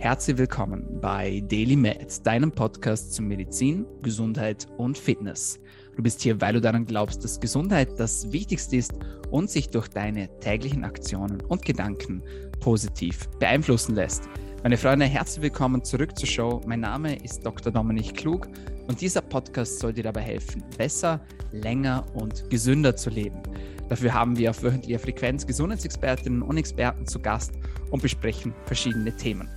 Herzlich willkommen bei Daily Med, deinem Podcast zu Medizin, Gesundheit und Fitness. Du bist hier, weil du daran glaubst, dass Gesundheit das Wichtigste ist und sich durch deine täglichen Aktionen und Gedanken positiv beeinflussen lässt. Meine Freunde, herzlich willkommen zurück zur Show. Mein Name ist Dr. Dominik Klug und dieser Podcast soll dir dabei helfen, besser, länger und gesünder zu leben. Dafür haben wir auf wöchentlicher Frequenz Gesundheitsexpertinnen und Experten zu Gast und besprechen verschiedene Themen.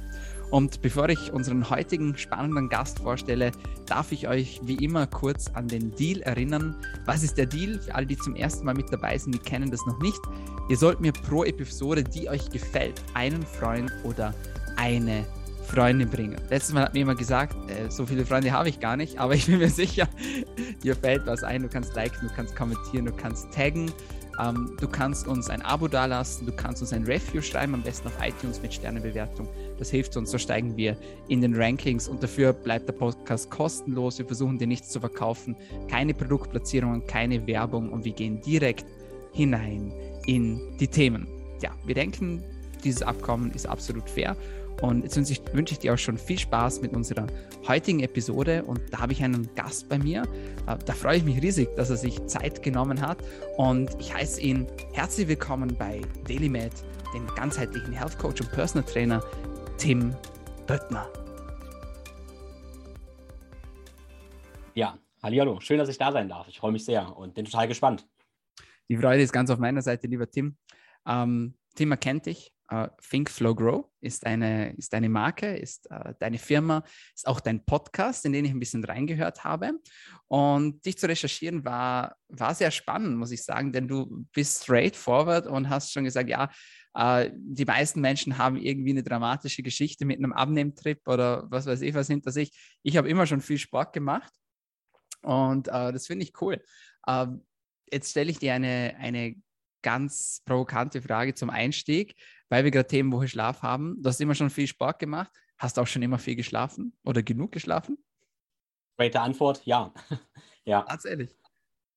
Und bevor ich unseren heutigen spannenden Gast vorstelle, darf ich euch wie immer kurz an den Deal erinnern. Was ist der Deal? Für alle, die zum ersten Mal mit dabei sind, die kennen das noch nicht. Ihr sollt mir pro Episode, die euch gefällt, einen Freund oder eine Freundin bringen. Letztes Mal hat mir jemand gesagt, äh, so viele Freunde habe ich gar nicht, aber ich bin mir sicher, dir fällt was ein. Du kannst liken, du kannst kommentieren, du kannst taggen. Ähm, du kannst uns ein Abo dalassen, du kannst uns ein Review schreiben, am besten auf iTunes mit Sternebewertung. Das hilft uns, so steigen wir in den Rankings und dafür bleibt der Podcast kostenlos. Wir versuchen dir nichts zu verkaufen, keine Produktplatzierungen, keine Werbung und wir gehen direkt hinein in die Themen. Ja, wir denken, dieses Abkommen ist absolut fair und jetzt wünsche ich, wünsche ich dir auch schon viel Spaß mit unserer heutigen Episode. Und da habe ich einen Gast bei mir. Da freue ich mich riesig, dass er sich Zeit genommen hat. Und ich heiße ihn herzlich willkommen bei DailyMed, dem ganzheitlichen Health Coach und Personal Trainer Tim Böttner. Ja, hallo, schön, dass ich da sein darf. Ich freue mich sehr und bin total gespannt. Die Freude ist ganz auf meiner Seite, lieber Tim. Ähm, Tim erkennt dich, Uh, Think Flow Grow ist eine, ist eine Marke, ist uh, deine Firma, ist auch dein Podcast, in den ich ein bisschen reingehört habe. Und dich zu recherchieren war, war sehr spannend, muss ich sagen, denn du bist straightforward und hast schon gesagt, ja, uh, die meisten Menschen haben irgendwie eine dramatische Geschichte mit einem Abnehmtrip oder was weiß ich was hinter sich. Ich habe immer schon viel Sport gemacht und das finde ich cool. jetzt stelle ich dir eine, eine ganz provokante Frage zum Einstieg weil wir gerade Themenwoche Schlaf haben. Du hast immer schon viel Sport gemacht. Hast du auch schon immer viel geschlafen oder genug geschlafen? Zweite Antwort, ja. ja. Tatsächlich.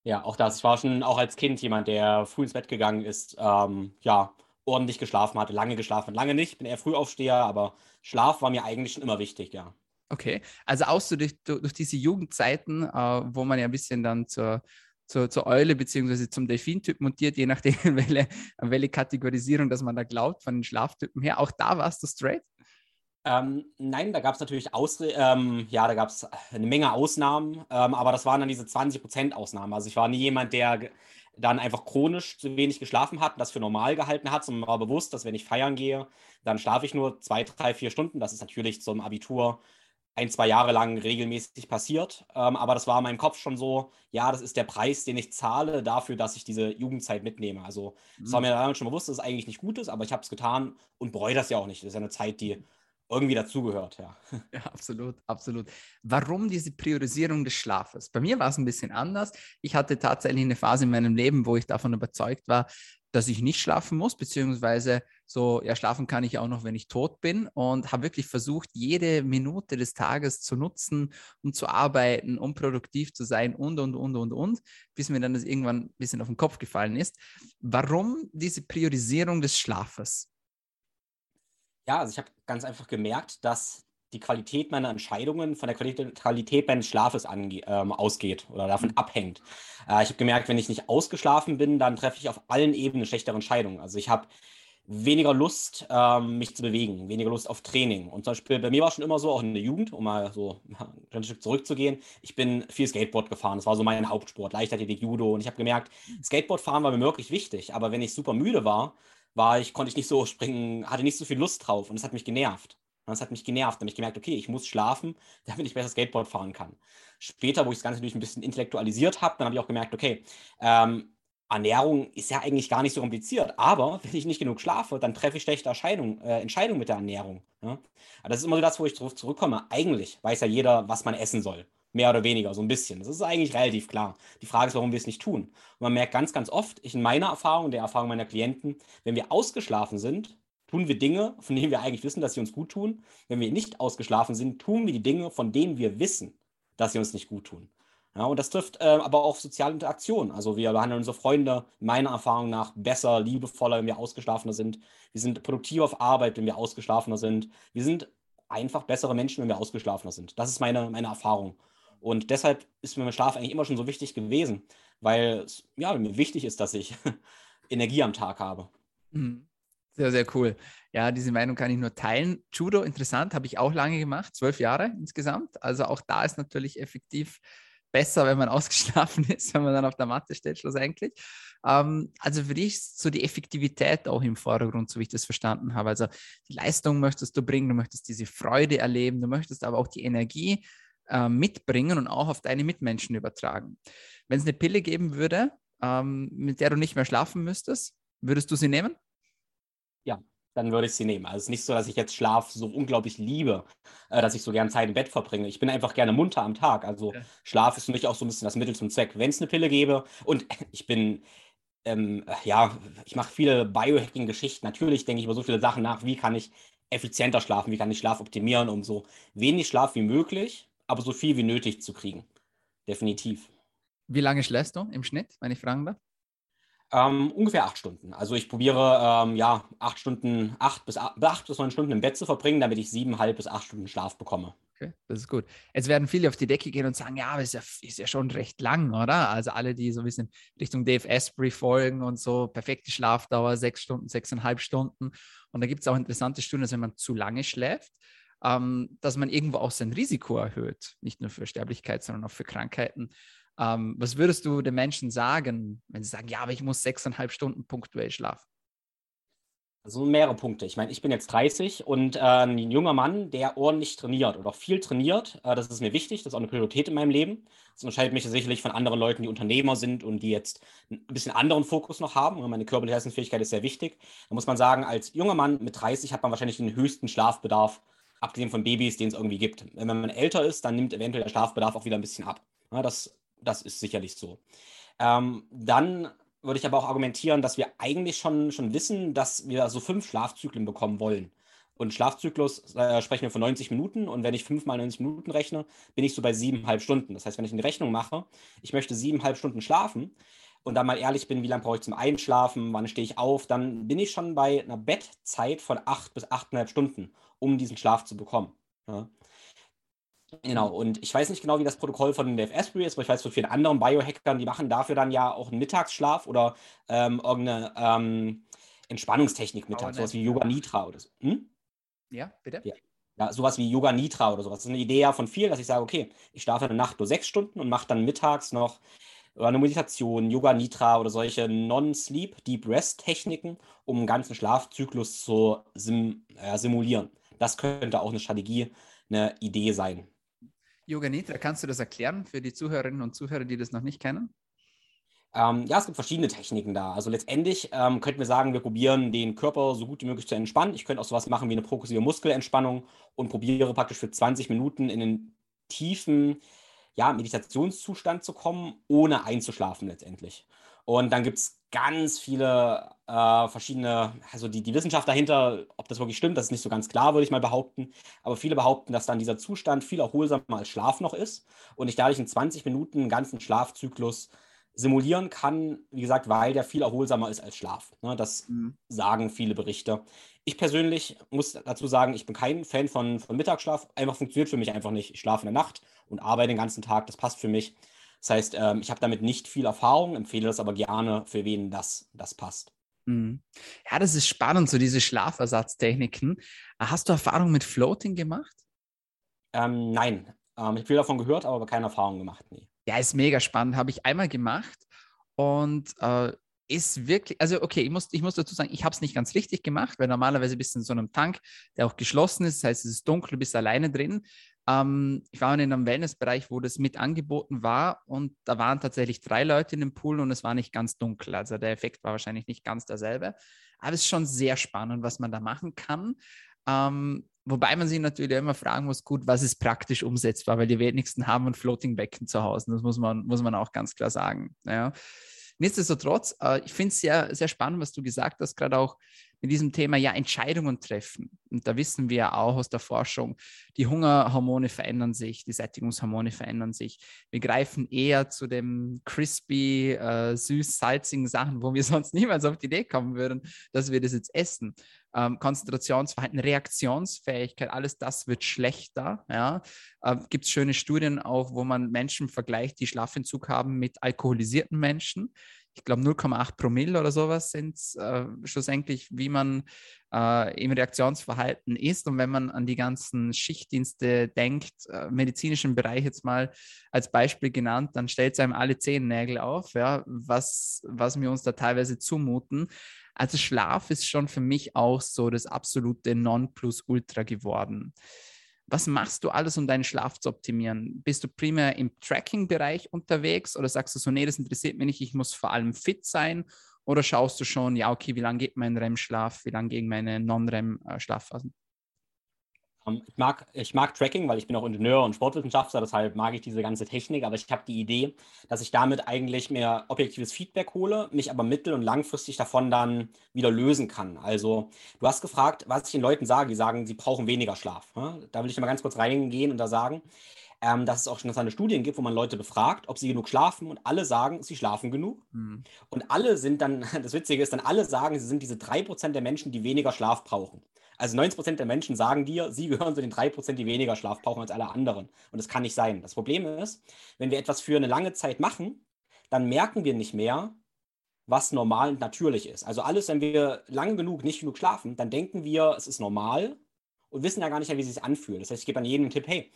Ja, auch das. Ich war schon auch als Kind jemand, der früh ins Bett gegangen ist, ähm, ja, ordentlich geschlafen hatte, lange geschlafen, lange nicht. Bin eher Frühaufsteher, aber Schlaf war mir eigentlich schon immer wichtig, ja. Okay, also auch so durch, durch diese Jugendzeiten, äh, wo man ja ein bisschen dann zur, zur, zur Eule bzw. zum Delfin-Typ montiert, je nachdem, welche, welche Kategorisierung, dass man da glaubt, von den Schlaftypen her. Auch da warst du straight? Ähm, nein, da gab es natürlich Ausre ähm, ja, da gab eine Menge Ausnahmen, ähm, aber das waren dann diese 20% Ausnahmen. Also ich war nie jemand, der dann einfach chronisch zu wenig geschlafen hat das für normal gehalten hat, sondern war bewusst, dass wenn ich feiern gehe, dann schlafe ich nur zwei, drei, vier Stunden. Das ist natürlich zum Abitur ein, zwei Jahre lang regelmäßig passiert. Ähm, aber das war in meinem Kopf schon so, ja, das ist der Preis, den ich zahle dafür, dass ich diese Jugendzeit mitnehme. Also es mhm. war mir damals schon bewusst, dass es eigentlich nicht gut ist, aber ich habe es getan und bereue das ja auch nicht. Das ist ja eine Zeit, die irgendwie dazugehört, ja. Ja, absolut, absolut. Warum diese Priorisierung des Schlafes? Bei mir war es ein bisschen anders. Ich hatte tatsächlich eine Phase in meinem Leben, wo ich davon überzeugt war, dass ich nicht schlafen muss, beziehungsweise so, ja, schlafen kann ich auch noch, wenn ich tot bin und habe wirklich versucht, jede Minute des Tages zu nutzen, um zu arbeiten, um produktiv zu sein und, und, und, und, und, bis mir dann das irgendwann ein bisschen auf den Kopf gefallen ist. Warum diese Priorisierung des Schlafes? Ja, also ich habe ganz einfach gemerkt, dass die Qualität meiner Entscheidungen von der Qualität, meines Schlafes ange, ähm, ausgeht oder davon mhm. abhängt. Äh, ich habe gemerkt, wenn ich nicht ausgeschlafen bin, dann treffe ich auf allen Ebenen schlechtere Entscheidungen. Also ich habe weniger Lust, ähm, mich zu bewegen, weniger Lust auf Training. Und zum Beispiel bei mir war es schon immer so, auch in der Jugend, um mal so ein Stück zurückzugehen, ich bin viel Skateboard gefahren. Das war so mein Hauptsport, Leichtathletik, Judo. Und ich habe gemerkt, Skateboardfahren war mir wirklich wichtig. Aber wenn ich super müde war, war ich, konnte ich nicht so springen, hatte nicht so viel Lust drauf und das hat mich genervt. Und das hat mich genervt. Dann habe ich gemerkt, okay, ich muss schlafen, damit ich besser Skateboard fahren kann. Später, wo ich das Ganze natürlich ein bisschen intellektualisiert habe, dann habe ich auch gemerkt, okay, ähm, Ernährung ist ja eigentlich gar nicht so kompliziert, aber wenn ich nicht genug schlafe, dann treffe ich schlechte Entscheidungen, äh, Entscheidungen mit der Ernährung. Ja? das ist immer so das, wo ich darauf zurückkomme. Eigentlich weiß ja jeder, was man essen soll. Mehr oder weniger, so ein bisschen. Das ist eigentlich relativ klar. Die Frage ist, warum wir es nicht tun. Und man merkt ganz, ganz oft, ich in meiner Erfahrung, der Erfahrung meiner Klienten, wenn wir ausgeschlafen sind, tun wir Dinge, von denen wir eigentlich wissen, dass sie uns gut tun. Wenn wir nicht ausgeschlafen sind, tun wir die Dinge, von denen wir wissen, dass sie uns nicht gut tun. Ja, und das trifft äh, aber auch soziale Interaktion. Also wir behandeln unsere Freunde meiner Erfahrung nach besser, liebevoller, wenn wir ausgeschlafener sind. Wir sind produktiver auf Arbeit, wenn wir ausgeschlafener sind. Wir sind einfach bessere Menschen, wenn wir ausgeschlafener sind. Das ist meine, meine Erfahrung. Und deshalb ist mir Schlaf eigentlich immer schon so wichtig gewesen, weil es ja, mir wichtig ist, dass ich Energie am Tag habe. Mhm. Sehr, sehr cool. Ja, diese Meinung kann ich nur teilen. Judo, interessant, habe ich auch lange gemacht, zwölf Jahre insgesamt. Also auch da ist natürlich effektiv besser, wenn man ausgeschlafen ist, wenn man dann auf der Matte steht, schlussendlich. Ähm, also für dich ist so die Effektivität auch im Vordergrund, so wie ich das verstanden habe. Also die Leistung möchtest du bringen, du möchtest diese Freude erleben, du möchtest aber auch die Energie äh, mitbringen und auch auf deine Mitmenschen übertragen. Wenn es eine Pille geben würde, ähm, mit der du nicht mehr schlafen müsstest, würdest du sie nehmen? Dann würde ich sie nehmen. Also es ist nicht so, dass ich jetzt Schlaf so unglaublich liebe, äh, dass ich so gern Zeit im Bett verbringe. Ich bin einfach gerne munter am Tag. Also ja. Schlaf ist für mich auch so ein bisschen das Mittel zum Zweck. Wenn es eine Pille gäbe und ich bin, ähm, ja, ich mache viele Biohacking-Geschichten. Natürlich denke ich über so viele Sachen nach, wie kann ich effizienter schlafen, wie kann ich Schlaf optimieren, um so wenig Schlaf wie möglich, aber so viel wie nötig zu kriegen. Definitiv. Wie lange schläfst du im Schnitt, wenn ich fragen darf? Ähm, ungefähr acht Stunden. Also ich probiere ähm, ja acht Stunden, acht bis acht bis neun Stunden im Bett zu verbringen, damit ich siebeneinhalb bis acht Stunden Schlaf bekomme. Okay, das ist gut. Jetzt werden viele auf die Decke gehen und sagen, ja, aber ist ja, ist ja schon recht lang, oder? Also alle, die so ein bisschen Richtung Dave Asprey folgen und so, perfekte Schlafdauer, sechs Stunden, sechseinhalb Stunden. Und da gibt es auch interessante Studien, dass wenn man zu lange schläft, ähm, dass man irgendwo auch sein Risiko erhöht, nicht nur für Sterblichkeit, sondern auch für Krankheiten. Ähm, was würdest du den Menschen sagen, wenn sie sagen, ja, aber ich muss sechseinhalb Stunden punktuell schlafen? Also mehrere Punkte. Ich meine, ich bin jetzt 30 und äh, ein junger Mann, der ordentlich trainiert oder viel trainiert, äh, das ist mir wichtig, das ist auch eine Priorität in meinem Leben. Das unterscheidet mich sicherlich von anderen Leuten, die Unternehmer sind und die jetzt ein bisschen anderen Fokus noch haben. Und meine körperliche Leistungsfähigkeit ist sehr wichtig. Da muss man sagen, als junger Mann mit 30 hat man wahrscheinlich den höchsten Schlafbedarf, abgesehen von Babys, den es irgendwie gibt. Wenn man älter ist, dann nimmt eventuell der Schlafbedarf auch wieder ein bisschen ab. Ja, das das ist sicherlich so. Ähm, dann würde ich aber auch argumentieren, dass wir eigentlich schon, schon wissen, dass wir so fünf Schlafzyklen bekommen wollen. Und Schlafzyklus äh, sprechen wir von 90 Minuten. Und wenn ich fünf mal 90 Minuten rechne, bin ich so bei siebeneinhalb Stunden. Das heißt, wenn ich eine Rechnung mache, ich möchte siebeneinhalb Stunden schlafen und dann mal ehrlich bin, wie lange brauche ich zum Einschlafen, wann stehe ich auf, dann bin ich schon bei einer Bettzeit von acht bis achteinhalb Stunden, um diesen Schlaf zu bekommen. Ja. Genau, und ich weiß nicht genau, wie das Protokoll von Dave Asprey ist, aber ich weiß von vielen anderen Biohackern, die machen dafür dann ja auch einen Mittagsschlaf oder ähm, irgendeine ähm, Entspannungstechnik mittags, sowas wie Yoga Nitra oder so. Hm? Ja, bitte? Ja. ja. sowas wie Yoga Nitra oder sowas. Das ist eine Idee ja von vielen, dass ich sage, okay, ich schlafe eine Nacht nur sechs Stunden und mache dann mittags noch eine Meditation, Yoga Nitra oder solche Non-Sleep, Deep Rest-Techniken, um einen ganzen Schlafzyklus zu sim äh, simulieren. Das könnte auch eine Strategie, eine Idee sein. Yoga Nidra, kannst du das erklären für die Zuhörerinnen und Zuhörer, die das noch nicht kennen? Ähm, ja, es gibt verschiedene Techniken da. Also letztendlich ähm, könnten wir sagen, wir probieren den Körper so gut wie möglich zu entspannen. Ich könnte auch sowas machen wie eine progressive Muskelentspannung und probiere praktisch für 20 Minuten in einen tiefen ja, Meditationszustand zu kommen, ohne einzuschlafen letztendlich. Und dann gibt es ganz viele äh, verschiedene, also die, die Wissenschaft dahinter, ob das wirklich stimmt, das ist nicht so ganz klar, würde ich mal behaupten. Aber viele behaupten, dass dann dieser Zustand viel erholsamer als Schlaf noch ist und ich dadurch in 20 Minuten einen ganzen Schlafzyklus simulieren kann, wie gesagt, weil der viel erholsamer ist als Schlaf. Ne, das mhm. sagen viele Berichte. Ich persönlich muss dazu sagen, ich bin kein Fan von, von Mittagsschlaf. Einfach funktioniert für mich einfach nicht. Ich schlafe in der Nacht und arbeite den ganzen Tag. Das passt für mich. Das heißt, ähm, ich habe damit nicht viel Erfahrung, empfehle das aber gerne, für wen das, das passt. Mhm. Ja, das ist spannend, so diese Schlafersatztechniken. Hast du Erfahrung mit Floating gemacht? Ähm, nein, ähm, ich habe viel davon gehört, aber keine Erfahrung gemacht. Nee. Ja, ist mega spannend. Habe ich einmal gemacht und äh, ist wirklich, also okay, ich muss, ich muss dazu sagen, ich habe es nicht ganz richtig gemacht, weil normalerweise bist du in so einem Tank, der auch geschlossen ist, das heißt, es ist dunkel, du bist alleine drin. Ähm, ich war in einem Wellnessbereich, wo das mit angeboten war und da waren tatsächlich drei Leute in dem Pool und es war nicht ganz dunkel. Also der Effekt war wahrscheinlich nicht ganz derselbe. Aber es ist schon sehr spannend, was man da machen kann. Ähm, wobei man sich natürlich immer fragen muss, gut, was ist praktisch umsetzbar, weil die wenigsten haben ein Floating-Becken zu Hause. Das muss man, muss man auch ganz klar sagen. Ja. Nichtsdestotrotz, äh, ich finde es sehr, sehr spannend, was du gesagt hast, gerade auch mit diesem Thema ja Entscheidungen treffen. Und da wissen wir auch aus der Forschung, die Hungerhormone verändern sich, die Sättigungshormone verändern sich. Wir greifen eher zu den crispy, äh, süß-salzigen Sachen, wo wir sonst niemals auf die Idee kommen würden, dass wir das jetzt essen. Ähm, Konzentrationsverhalten, Reaktionsfähigkeit, alles das wird schlechter. Ja? Äh, Gibt es schöne Studien auch, wo man Menschen vergleicht, die Schlafentzug haben mit alkoholisierten Menschen ich glaube 0,8 Promille oder sowas sind äh, schlussendlich, wie man äh, im Reaktionsverhalten ist. Und wenn man an die ganzen Schichtdienste denkt, äh, medizinischen Bereich jetzt mal als Beispiel genannt, dann stellt es einem alle Zehennägel auf, ja, was, was wir uns da teilweise zumuten. Also Schlaf ist schon für mich auch so das absolute Nonplusultra geworden. Was machst du alles, um deinen Schlaf zu optimieren? Bist du primär im Tracking-Bereich unterwegs oder sagst du so, nee, das interessiert mich nicht, ich muss vor allem fit sein? Oder schaust du schon, ja, okay, wie lange geht mein REM-Schlaf, wie lange gehen meine Non-REM-Schlafphasen? Ähm, ich mag, ich mag Tracking, weil ich bin auch Ingenieur und Sportwissenschaftler, deshalb mag ich diese ganze Technik, aber ich habe die Idee, dass ich damit eigentlich mehr objektives Feedback hole, mich aber mittel- und langfristig davon dann wieder lösen kann. Also du hast gefragt, was ich den Leuten sage, die sagen, sie brauchen weniger Schlaf. Ne? Da will ich mal ganz kurz reingehen und da sagen, ähm, dass es auch schon dass Studien gibt, wo man Leute befragt, ob sie genug schlafen und alle sagen, sie schlafen genug. Mhm. Und alle sind dann, das Witzige ist, dann alle sagen, sie sind diese 3% der Menschen, die weniger Schlaf brauchen. Also 90% der Menschen sagen dir, sie gehören zu den 3%, die weniger Schlaf brauchen als alle anderen. Und das kann nicht sein. Das Problem ist, wenn wir etwas für eine lange Zeit machen, dann merken wir nicht mehr, was normal und natürlich ist. Also alles, wenn wir lange genug nicht genug schlafen, dann denken wir, es ist normal und wissen ja gar nicht wie es sich anfühlt. Das heißt, ich gebe an jedem einen Tipp, hey,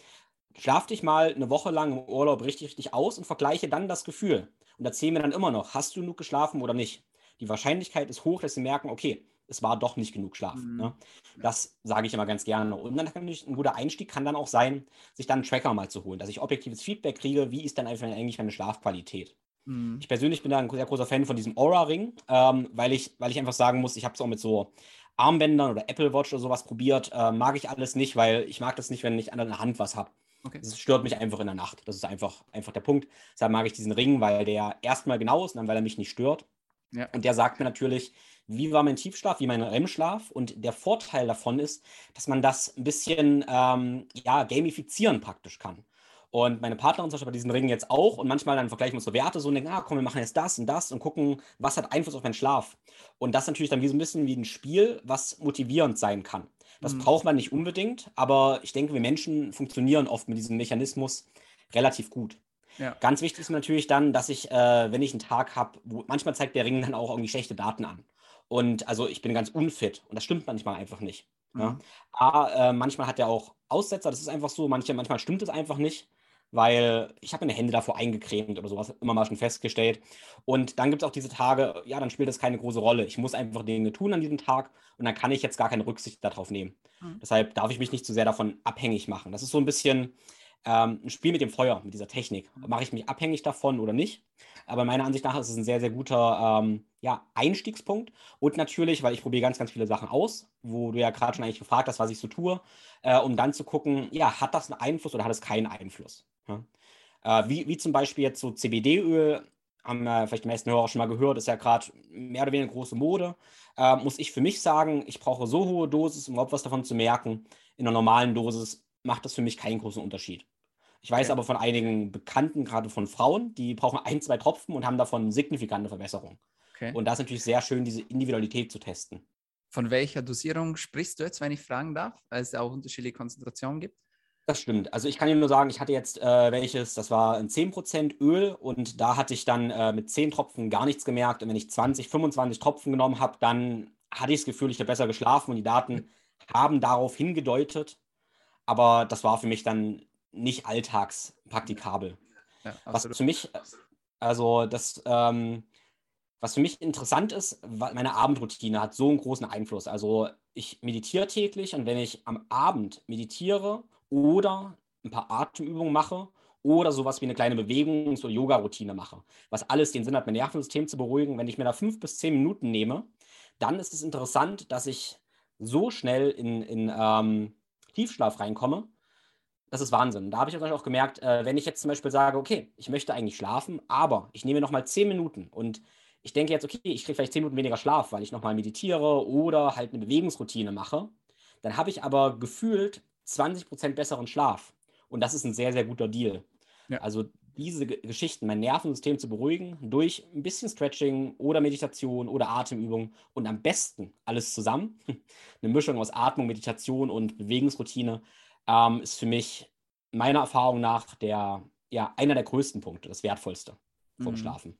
schlaf dich mal eine Woche lang im Urlaub richtig, richtig aus und vergleiche dann das Gefühl. Und erzähl mir dann immer noch, hast du genug geschlafen oder nicht. Die Wahrscheinlichkeit ist hoch, dass sie merken, okay, es war doch nicht genug Schlaf. Mhm. Ne? Das sage ich immer ganz gerne. Und dann kann ein guter Einstieg kann dann auch sein, sich dann einen Tracker mal zu holen, dass ich objektives Feedback kriege, wie ist dann eigentlich meine Schlafqualität. Mhm. Ich persönlich bin da ein sehr großer Fan von diesem Aura-Ring, ähm, weil, ich, weil ich einfach sagen muss, ich habe es auch mit so Armbändern oder Apple Watch oder sowas probiert. Äh, mag ich alles nicht, weil ich mag das nicht, wenn ich an der Hand was habe. Okay. Das stört mich einfach in der Nacht. Das ist einfach, einfach der Punkt. Deshalb mag ich diesen Ring, weil der erstmal genau ist und dann, weil er mich nicht stört. Ja. Und der sagt mir natürlich, wie war mein Tiefschlaf, wie mein REM-Schlaf. Und der Vorteil davon ist, dass man das ein bisschen ähm, ja, gamifizieren praktisch kann. Und meine Partnerin zum Beispiel bei diesen Ringen jetzt auch. Und manchmal dann vergleichen wir so Werte so und denken, ah, komm, wir machen jetzt das und das und gucken, was hat Einfluss auf meinen Schlaf. Und das natürlich dann wie so ein bisschen wie ein Spiel, was motivierend sein kann. Das mhm. braucht man nicht unbedingt, aber ich denke, wir Menschen funktionieren oft mit diesem Mechanismus relativ gut. Ja. Ganz wichtig ist natürlich dann, dass ich, äh, wenn ich einen Tag habe, manchmal zeigt der Ring dann auch irgendwie schlechte Daten an. Und also ich bin ganz unfit und das stimmt manchmal einfach nicht. Mhm. Ja. A, äh, manchmal hat er auch Aussetzer, das ist einfach so, manche, manchmal stimmt es einfach nicht, weil ich habe meine Hände davor eingecremt oder sowas, immer mal schon festgestellt. Und dann gibt es auch diese Tage, ja, dann spielt das keine große Rolle. Ich muss einfach Dinge tun an diesem Tag und dann kann ich jetzt gar keine Rücksicht darauf nehmen. Mhm. Deshalb darf ich mich nicht zu sehr davon abhängig machen. Das ist so ein bisschen, ähm, ein Spiel mit dem Feuer, mit dieser Technik. Mache ich mich abhängig davon oder nicht? Aber meiner Ansicht nach ist es ein sehr, sehr guter ähm, ja, Einstiegspunkt. Und natürlich, weil ich probiere ganz, ganz viele Sachen aus, wo du ja gerade schon eigentlich gefragt hast, was ich so tue, äh, um dann zu gucken, ja, hat das einen Einfluss oder hat es keinen Einfluss? Ja? Äh, wie, wie zum Beispiel jetzt so CBD-Öl, haben äh, vielleicht die meisten Hörer schon mal gehört, ist ja gerade mehr oder weniger große Mode. Äh, muss ich für mich sagen, ich brauche so hohe Dosis, um überhaupt was davon zu merken. In einer normalen Dosis macht das für mich keinen großen Unterschied. Ich weiß okay. aber von einigen Bekannten, gerade von Frauen, die brauchen ein, zwei Tropfen und haben davon signifikante Verbesserungen. Okay. Und da ist natürlich sehr schön, diese Individualität zu testen. Von welcher Dosierung sprichst du jetzt, wenn ich fragen darf, weil es ja auch unterschiedliche Konzentrationen gibt? Das stimmt. Also ich kann dir nur sagen, ich hatte jetzt äh, welches, das war ein 10% Öl und da hatte ich dann äh, mit 10 Tropfen gar nichts gemerkt. Und wenn ich 20, 25 Tropfen genommen habe, dann hatte ich das Gefühl, ich habe besser geschlafen und die Daten haben darauf hingedeutet, aber das war für mich dann nicht alltagspraktikabel. Ja, was für mich, also das, ähm, was für mich interessant ist, meine Abendroutine hat so einen großen Einfluss. Also ich meditiere täglich und wenn ich am Abend meditiere oder ein paar Atemübungen mache oder sowas wie eine kleine Bewegungs- oder Yoga-Routine mache, was alles den Sinn hat, mein Nervensystem zu beruhigen, wenn ich mir da fünf bis zehn Minuten nehme, dann ist es interessant, dass ich so schnell in, in ähm, Tiefschlaf reinkomme. Das ist Wahnsinn. Da habe ich auch gemerkt, äh, wenn ich jetzt zum Beispiel sage, okay, ich möchte eigentlich schlafen, aber ich nehme nochmal zehn Minuten und ich denke jetzt, okay, ich kriege vielleicht zehn Minuten weniger Schlaf, weil ich nochmal meditiere oder halt eine Bewegungsroutine mache, dann habe ich aber gefühlt 20% besseren Schlaf. Und das ist ein sehr, sehr guter Deal. Ja. Also diese Geschichten, mein Nervensystem zu beruhigen, durch ein bisschen Stretching oder Meditation oder Atemübung und am besten alles zusammen. Eine Mischung aus Atmung, Meditation und Bewegungsroutine ähm, ist für mich meiner Erfahrung nach der, ja, einer der größten Punkte, das wertvollste vom mhm. Schlafen.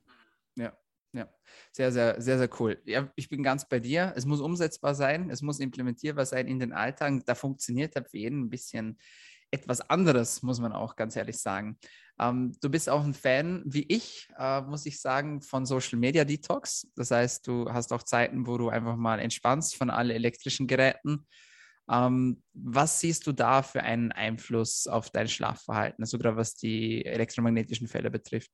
Ja, ja, sehr, sehr, sehr, sehr cool. Ja, ich bin ganz bei dir. Es muss umsetzbar sein, es muss implementierbar sein in den Alltag. Da funktioniert halt für jeden ein bisschen etwas anderes, muss man auch ganz ehrlich sagen. Ähm, du bist auch ein Fan, wie ich, äh, muss ich sagen, von Social Media Detox. Das heißt, du hast auch Zeiten, wo du einfach mal entspannst von allen elektrischen Geräten. Ähm, was siehst du da für einen Einfluss auf dein Schlafverhalten, also was die elektromagnetischen Felder betrifft?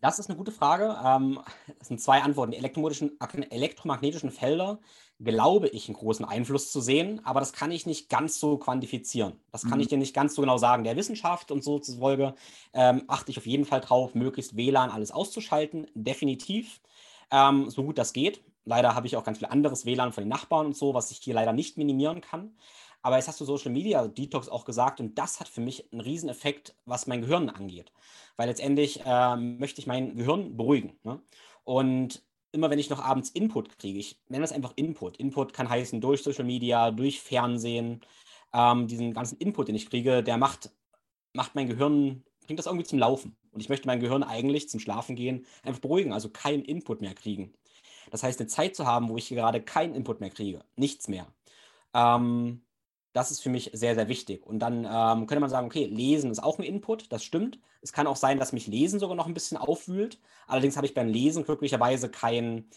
Das ist eine gute Frage. Ähm, es sind zwei Antworten. Die elektromagnetischen Felder glaube ich einen großen Einfluss zu sehen, aber das kann ich nicht ganz so quantifizieren. Das kann mhm. ich dir nicht ganz so genau sagen. Der Wissenschaft und so zufolge ähm, achte ich auf jeden Fall drauf, möglichst WLAN alles auszuschalten. Definitiv. Ähm, so gut das geht. Leider habe ich auch ganz viel anderes WLAN von den Nachbarn und so, was ich hier leider nicht minimieren kann. Aber jetzt hast du Social Media Detox auch gesagt und das hat für mich einen Rieseneffekt, was mein Gehirn angeht. Weil letztendlich äh, möchte ich mein Gehirn beruhigen. Ne? Und immer wenn ich noch abends Input kriege, ich nenne das einfach Input. Input kann heißen durch Social Media, durch Fernsehen, ähm, diesen ganzen Input, den ich kriege, der macht, macht mein Gehirn, bringt das irgendwie zum Laufen. Und ich möchte mein Gehirn eigentlich zum Schlafen gehen einfach beruhigen, also keinen Input mehr kriegen. Das heißt, eine Zeit zu haben, wo ich gerade keinen Input mehr kriege, nichts mehr. Ähm, das ist für mich sehr, sehr wichtig. Und dann ähm, könnte man sagen, okay, Lesen ist auch ein Input, das stimmt. Es kann auch sein, dass mich Lesen sogar noch ein bisschen aufwühlt. Allerdings habe ich beim Lesen glücklicherweise kein,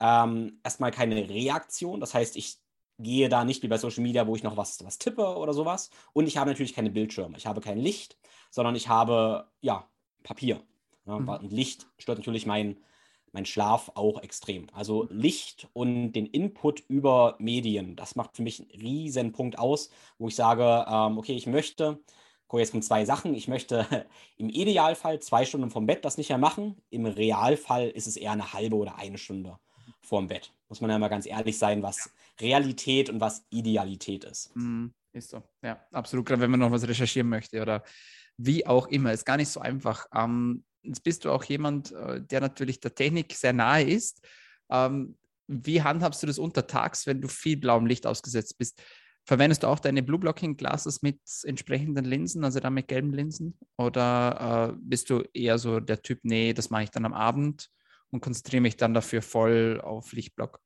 ähm, erstmal keine Reaktion. Das heißt, ich gehe da nicht wie bei Social Media, wo ich noch was, was tippe oder sowas. Und ich habe natürlich keine Bildschirme. Ich habe kein Licht, sondern ich habe, ja, Papier. Ja, mhm. Und Licht stört natürlich mein, mein Schlaf auch extrem. Also Licht und den Input über Medien, das macht für mich einen riesen Punkt aus, wo ich sage, ähm, okay, ich möchte, guck jetzt von zwei Sachen, ich möchte im Idealfall zwei Stunden vom Bett das nicht mehr machen, im Realfall ist es eher eine halbe oder eine Stunde vorm Bett. Muss man ja mal ganz ehrlich sein, was Realität und was Idealität ist. Mm, ist so, ja, absolut. Gerade wenn man noch was recherchieren möchte oder wie auch immer, ist gar nicht so einfach. Ähm, Jetzt bist du auch jemand, äh, der natürlich der Technik sehr nahe ist. Ähm, wie handhabst du das untertags, wenn du viel blauem Licht ausgesetzt bist? Verwendest du auch deine Blue Blocking Glasses mit entsprechenden Linsen, also dann mit gelben Linsen? Oder äh, bist du eher so der Typ, nee, das mache ich dann am Abend und konzentriere mich dann dafür voll auf Lichtblock?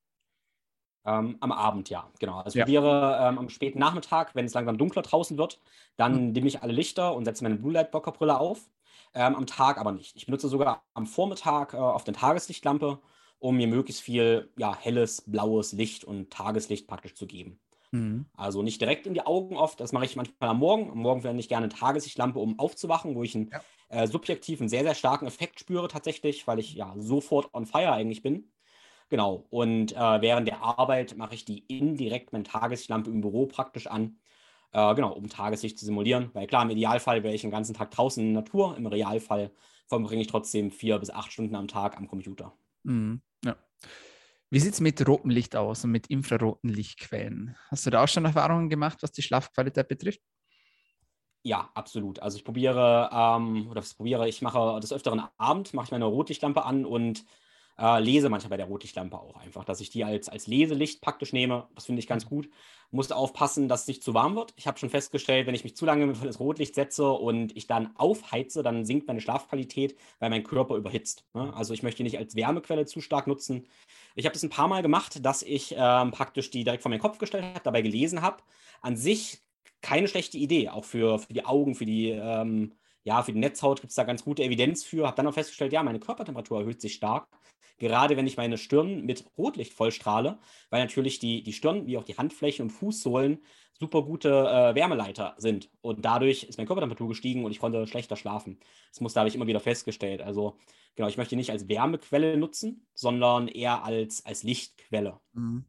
Ähm, am Abend, ja, genau. Also ja. probiere ähm, am späten Nachmittag, wenn es langsam dunkler draußen wird, dann mhm. dimme ich alle Lichter und setze meine Blue Light Blocker Brille auf ähm, am Tag aber nicht. Ich benutze sogar am Vormittag äh, auf der Tageslichtlampe, um mir möglichst viel ja, helles, blaues Licht und Tageslicht praktisch zu geben. Mhm. Also nicht direkt in die Augen oft, das mache ich manchmal am Morgen. Am Morgen verwende ich gerne eine Tageslichtlampe, um aufzuwachen, wo ich einen ja. äh, subjektiv einen sehr, sehr starken Effekt spüre tatsächlich, weil ich ja sofort on fire eigentlich bin. Genau. Und äh, während der Arbeit mache ich die indirekt meine Tageslichtlampe im Büro praktisch an, äh, genau, um Tageslicht zu simulieren. Weil klar, im Idealfall wäre ich den ganzen Tag draußen in der Natur. Im Realfall verbringe ich trotzdem vier bis acht Stunden am Tag am Computer. Mhm, ja. Wie sieht es mit rotem Licht aus und mit infraroten Lichtquellen? Hast du da auch schon Erfahrungen gemacht, was die Schlafqualität betrifft? Ja, absolut. Also ich probiere, ähm, oder was probiere, ich mache des Öfteren Abend, mache ich meine Rotlichtlampe an und äh, lese manchmal bei der Rotlichtlampe auch einfach, dass ich die als, als Leselicht praktisch nehme. Das finde ich ganz mhm. gut. Muss aufpassen, dass es nicht zu warm wird. Ich habe schon festgestellt, wenn ich mich zu lange für das Rotlicht setze und ich dann aufheize, dann sinkt meine Schlafqualität, weil mein Körper überhitzt. Ne? Mhm. Also ich möchte die nicht als Wärmequelle zu stark nutzen. Ich habe das ein paar Mal gemacht, dass ich ähm, praktisch die direkt vor meinen Kopf gestellt habe, dabei gelesen habe. An sich keine schlechte Idee, auch für, für die Augen, für die ähm, ja, für die Netzhaut gibt es da ganz gute Evidenz für. Habe dann auch festgestellt, ja, meine Körpertemperatur erhöht sich stark. Gerade wenn ich meine Stirn mit Rotlicht vollstrahle, weil natürlich die, die Stirn wie auch die Handflächen und Fußsohlen super gute äh, Wärmeleiter sind. Und dadurch ist meine Körpertemperatur gestiegen und ich konnte schlechter schlafen. Das muss, da habe ich immer wieder festgestellt. Also, genau, ich möchte nicht als Wärmequelle nutzen, sondern eher als, als Lichtquelle. Mhm.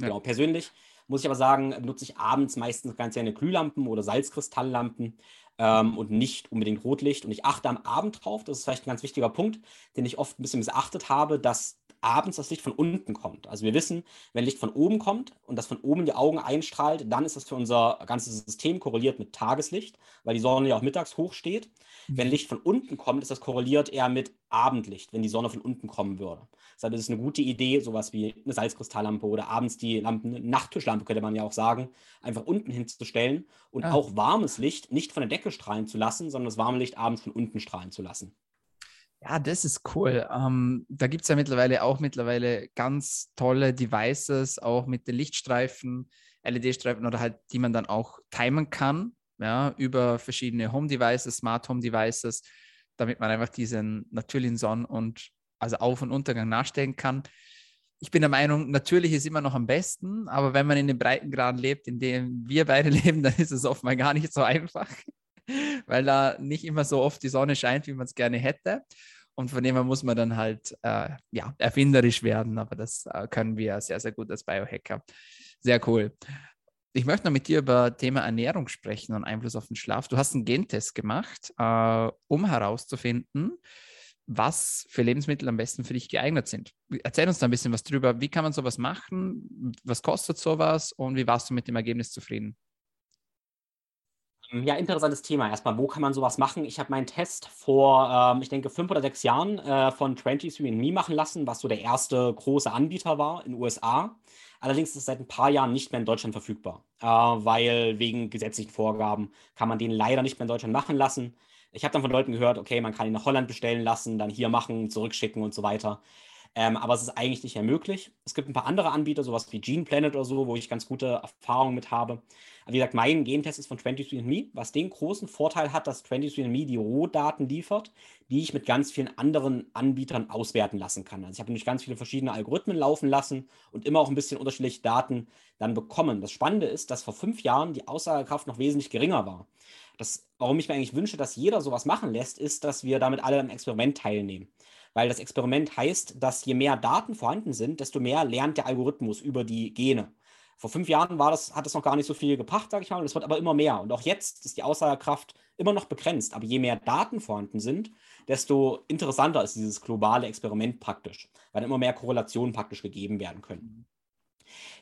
Ja. Genau, persönlich muss ich aber sagen, nutze ich abends meistens ganz gerne Glühlampen oder Salzkristalllampen ähm, und nicht unbedingt Rotlicht. Und ich achte am Abend drauf, das ist vielleicht ein ganz wichtiger Punkt, den ich oft ein bisschen missachtet habe, dass abends das Licht von unten kommt. Also wir wissen, wenn Licht von oben kommt und das von oben die Augen einstrahlt, dann ist das für unser ganzes System korreliert mit Tageslicht, weil die Sonne ja auch mittags hoch steht. Wenn mhm. Licht von unten kommt, ist das korreliert eher mit Abendlicht, wenn die Sonne von unten kommen würde. Deshalb ist es eine gute Idee, sowas wie eine Salzkristalllampe oder abends die Lampe, eine Nachttischlampe könnte man ja auch sagen, einfach unten hinzustellen und ah. auch warmes Licht nicht von der Decke strahlen zu lassen, sondern das warme Licht abends von unten strahlen zu lassen. Ja, das ist cool. Ähm, da gibt es ja mittlerweile auch mittlerweile ganz tolle Devices, auch mit den Lichtstreifen, LED-Streifen oder halt, die man dann auch timen kann, ja, über verschiedene Home-Devices, Smart Home-Devices, damit man einfach diesen natürlichen Sonn- und also Auf- und Untergang nachstellen kann. Ich bin der Meinung, natürlich ist immer noch am besten, aber wenn man in den Breitengraden lebt, in dem wir beide leben, dann ist es oft mal gar nicht so einfach, weil da nicht immer so oft die Sonne scheint, wie man es gerne hätte. Und von dem her muss man dann halt äh, ja, erfinderisch werden, aber das äh, können wir sehr, sehr gut als Biohacker. Sehr cool. Ich möchte noch mit dir über Thema Ernährung sprechen und Einfluss auf den Schlaf. Du hast einen Gentest gemacht, äh, um herauszufinden, was für Lebensmittel am besten für dich geeignet sind. Erzähl uns da ein bisschen was drüber. Wie kann man sowas machen? Was kostet sowas? Und wie warst du mit dem Ergebnis zufrieden? Ja, interessantes Thema. Erstmal, wo kann man sowas machen? Ich habe meinen Test vor, ähm, ich denke, fünf oder sechs Jahren äh, von 23andMe machen lassen, was so der erste große Anbieter war in den USA. Allerdings ist es seit ein paar Jahren nicht mehr in Deutschland verfügbar, äh, weil wegen gesetzlichen Vorgaben kann man den leider nicht mehr in Deutschland machen lassen. Ich habe dann von Leuten gehört, okay, man kann ihn nach Holland bestellen lassen, dann hier machen, zurückschicken und so weiter. Ähm, aber es ist eigentlich nicht mehr möglich. Es gibt ein paar andere Anbieter, sowas wie Gene Planet oder so, wo ich ganz gute Erfahrungen mit habe. Aber wie gesagt, mein Gentest ist von 23andMe, was den großen Vorteil hat, dass 23andMe die Rohdaten liefert, die ich mit ganz vielen anderen Anbietern auswerten lassen kann. Also ich habe nämlich ganz viele verschiedene Algorithmen laufen lassen und immer auch ein bisschen unterschiedliche Daten dann bekommen. Das Spannende ist, dass vor fünf Jahren die Aussagekraft noch wesentlich geringer war. Das, warum ich mir eigentlich wünsche, dass jeder sowas machen lässt, ist, dass wir damit alle am Experiment teilnehmen weil das Experiment heißt, dass je mehr Daten vorhanden sind, desto mehr lernt der Algorithmus über die Gene. Vor fünf Jahren war das, hat das noch gar nicht so viel gebracht, sage ich mal, es wird aber immer mehr. Und auch jetzt ist die Aussagekraft immer noch begrenzt. Aber je mehr Daten vorhanden sind, desto interessanter ist dieses globale Experiment praktisch, weil immer mehr Korrelationen praktisch gegeben werden können.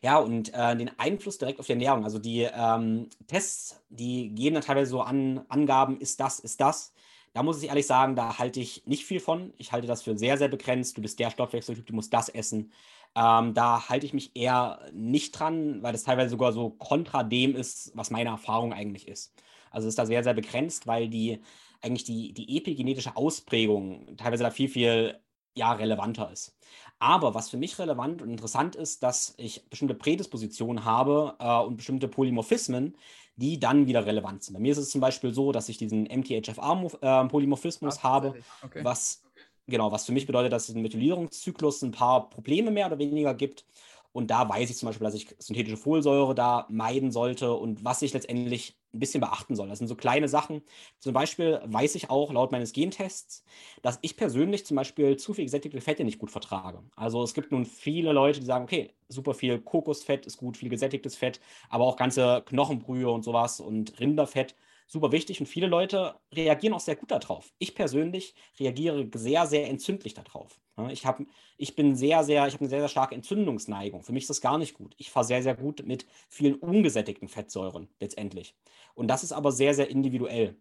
Ja, und äh, den Einfluss direkt auf die Ernährung. Also die ähm, Tests, die geben dann teilweise so an Angaben, ist das, ist das. Da muss ich ehrlich sagen, da halte ich nicht viel von. Ich halte das für sehr, sehr begrenzt. Du bist der Stoffwechseltyp, du musst das essen. Ähm, da halte ich mich eher nicht dran, weil das teilweise sogar so kontra dem ist, was meine Erfahrung eigentlich ist. Also ist da sehr, sehr begrenzt, weil die eigentlich die, die epigenetische Ausprägung teilweise da viel, viel ja, relevanter ist. Aber was für mich relevant und interessant ist, dass ich bestimmte Prädispositionen habe äh, und bestimmte Polymorphismen, die dann wieder relevant sind. Bei mir ist es zum Beispiel so, dass ich diesen MTHFR-Polymorphismus äh, habe, okay. was genau, was für mich bedeutet, dass es im Methylierungszyklus ein paar Probleme mehr oder weniger gibt. Und da weiß ich zum Beispiel, dass ich synthetische Folsäure da meiden sollte und was ich letztendlich ein bisschen beachten soll. Das sind so kleine Sachen. Zum Beispiel weiß ich auch laut meines Gentests, dass ich persönlich zum Beispiel zu viel gesättigte Fette nicht gut vertrage. Also es gibt nun viele Leute, die sagen, okay, super viel Kokosfett ist gut, viel gesättigtes Fett, aber auch ganze Knochenbrühe und sowas und Rinderfett super wichtig und viele Leute reagieren auch sehr gut darauf. Ich persönlich reagiere sehr, sehr entzündlich darauf. Ich, hab, ich bin sehr, sehr, ich habe eine sehr, sehr starke Entzündungsneigung. Für mich ist das gar nicht gut. Ich fahre sehr, sehr gut mit vielen ungesättigten Fettsäuren letztendlich. Und das ist aber sehr, sehr individuell.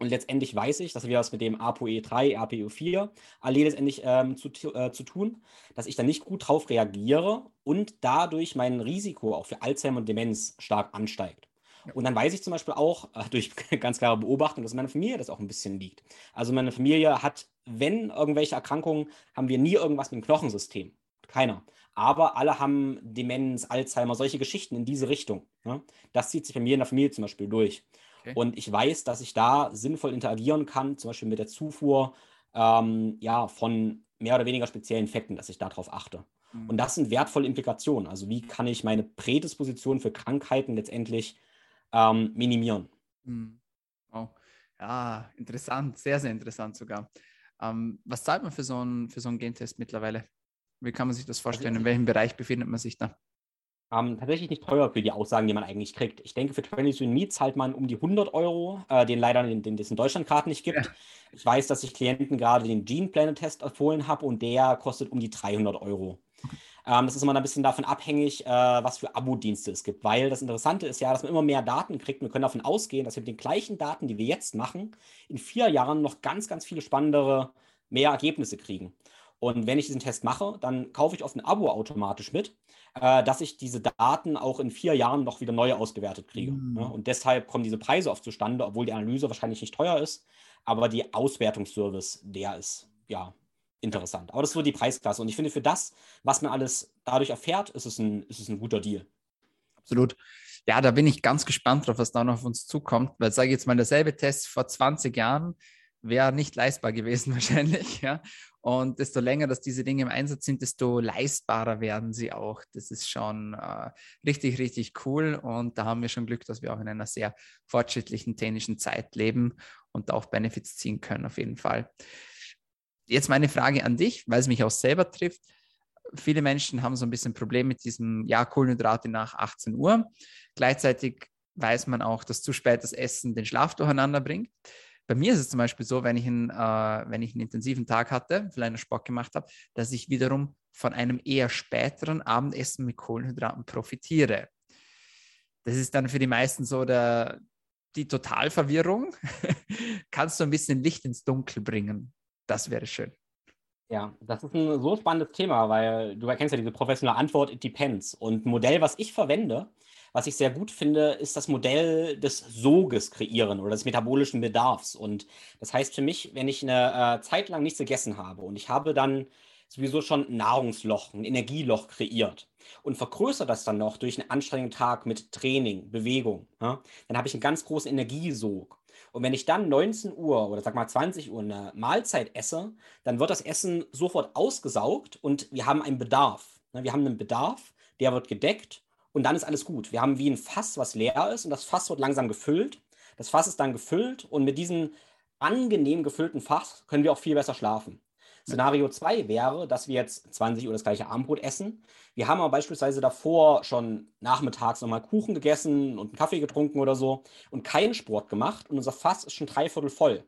Und letztendlich weiß ich, dass wir das mit dem ApoE3, ApoE4 alle letztendlich ähm, zu, äh, zu tun, dass ich da nicht gut drauf reagiere und dadurch mein Risiko auch für Alzheimer und Demenz stark ansteigt. Und dann weiß ich zum Beispiel auch durch ganz klare Beobachtung, dass meine Familie das auch ein bisschen liegt. Also meine Familie hat, wenn irgendwelche Erkrankungen, haben wir nie irgendwas mit dem Knochensystem. Keiner. Aber alle haben Demenz, Alzheimer, solche Geschichten in diese Richtung. Ne? Das zieht sich bei mir in der Familie zum Beispiel durch. Okay. Und ich weiß, dass ich da sinnvoll interagieren kann, zum Beispiel mit der Zufuhr ähm, ja, von mehr oder weniger speziellen Fetten, dass ich darauf achte. Mhm. Und das sind wertvolle Implikationen. Also wie kann ich meine Prädisposition für Krankheiten letztendlich ähm, minimieren. Mhm. Oh. Ja, interessant, sehr, sehr interessant sogar. Ähm, was zahlt man für so, einen, für so einen Gentest mittlerweile? Wie kann man sich das vorstellen? In welchem Bereich befindet man sich da? Ähm, tatsächlich nicht teuer für die Aussagen, die man eigentlich kriegt. Ich denke, für 23 Me zahlt man um die 100 Euro, äh, den leider den, den es in Deutschland gerade nicht gibt. Ja. Ich weiß, dass ich Klienten gerade den Gene Planet Test empfohlen habe und der kostet um die 300 Euro. Ähm, das ist immer ein bisschen davon abhängig, äh, was für Abo-Dienste es gibt, weil das Interessante ist ja, dass man immer mehr Daten kriegt. Wir können davon ausgehen, dass wir mit den gleichen Daten, die wir jetzt machen, in vier Jahren noch ganz, ganz viele spannendere, mehr Ergebnisse kriegen. Und wenn ich diesen Test mache, dann kaufe ich oft ein Abo automatisch mit, äh, dass ich diese Daten auch in vier Jahren noch wieder neu ausgewertet kriege. Mhm. Ja, und deshalb kommen diese Preise oft zustande, obwohl die Analyse wahrscheinlich nicht teuer ist, aber die Auswertungsservice, der ist ja interessant. Aber das ist so die Preisklasse. Und ich finde, für das, was man alles dadurch erfährt, ist es ein, ist es ein guter Deal. Absolut. Ja, da bin ich ganz gespannt drauf, was da noch auf uns zukommt. Weil, sage ich jetzt mal, derselbe Test vor 20 Jahren wäre nicht leistbar gewesen wahrscheinlich. Ja? Und desto länger, dass diese Dinge im Einsatz sind, desto leistbarer werden sie auch. Das ist schon äh, richtig, richtig cool. Und da haben wir schon Glück, dass wir auch in einer sehr fortschrittlichen technischen Zeit leben und auch Benefits ziehen können, auf jeden Fall. Jetzt meine Frage an dich, weil es mich auch selber trifft. Viele Menschen haben so ein bisschen Problem mit diesem, ja, Kohlenhydrate nach 18 Uhr. Gleichzeitig weiß man auch, dass zu spätes Essen den Schlaf durcheinander bringt. Bei mir ist es zum Beispiel so, wenn ich, einen, äh, wenn ich einen intensiven Tag hatte, vielleicht einen Sport gemacht habe, dass ich wiederum von einem eher späteren Abendessen mit Kohlenhydraten profitiere. Das ist dann für die meisten so der, die Totalverwirrung. Kannst du ein bisschen Licht ins Dunkel bringen? Das wäre schön. Ja, das ist ein so spannendes Thema, weil du erkennst ja diese professionelle Antwort, it depends. Und ein Modell, was ich verwende, was ich sehr gut finde, ist das Modell des Soges kreieren oder des metabolischen Bedarfs. Und das heißt für mich, wenn ich eine äh, Zeit lang nichts gegessen habe und ich habe dann sowieso schon ein Nahrungsloch, ein Energieloch kreiert und vergrößere das dann noch durch einen anstrengenden Tag mit Training, Bewegung, ja, dann habe ich einen ganz großen Energiesog. Und wenn ich dann 19 Uhr oder sag mal 20 Uhr eine Mahlzeit esse, dann wird das Essen sofort ausgesaugt und wir haben einen Bedarf. Ne, wir haben einen Bedarf, der wird gedeckt und dann ist alles gut. Wir haben wie ein Fass, was leer ist und das Fass wird langsam gefüllt. Das Fass ist dann gefüllt und mit diesem angenehm gefüllten Fass können wir auch viel besser schlafen. Szenario 2 wäre, dass wir jetzt 20 Uhr das gleiche Abendbrot essen. Wir haben aber beispielsweise davor schon nachmittags nochmal Kuchen gegessen und einen Kaffee getrunken oder so und keinen Sport gemacht und unser Fass ist schon dreiviertel voll.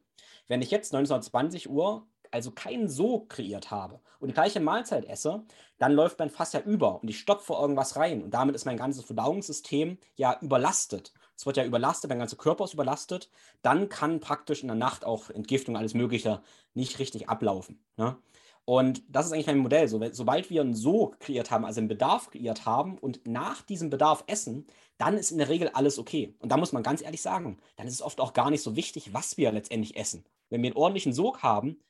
Wenn ich jetzt 1920 Uhr also keinen Sog kreiert habe und die gleiche Mahlzeit esse, dann läuft mein Fass ja über und ich stopfe irgendwas rein und damit ist mein ganzes Verdauungssystem ja überlastet es wird ja überlastet, dein ganzer Körper ist überlastet, dann kann praktisch in der Nacht auch Entgiftung, alles Mögliche nicht richtig ablaufen. Ne? Und das ist eigentlich mein Modell. So, sobald wir einen Sog kreiert haben, also einen Bedarf kreiert haben und nach diesem Bedarf essen, dann ist in der Regel alles okay. Und da muss man ganz ehrlich sagen, dann ist es oft auch gar nicht so wichtig, was wir letztendlich essen. Wenn wir einen ordentlichen Sog haben,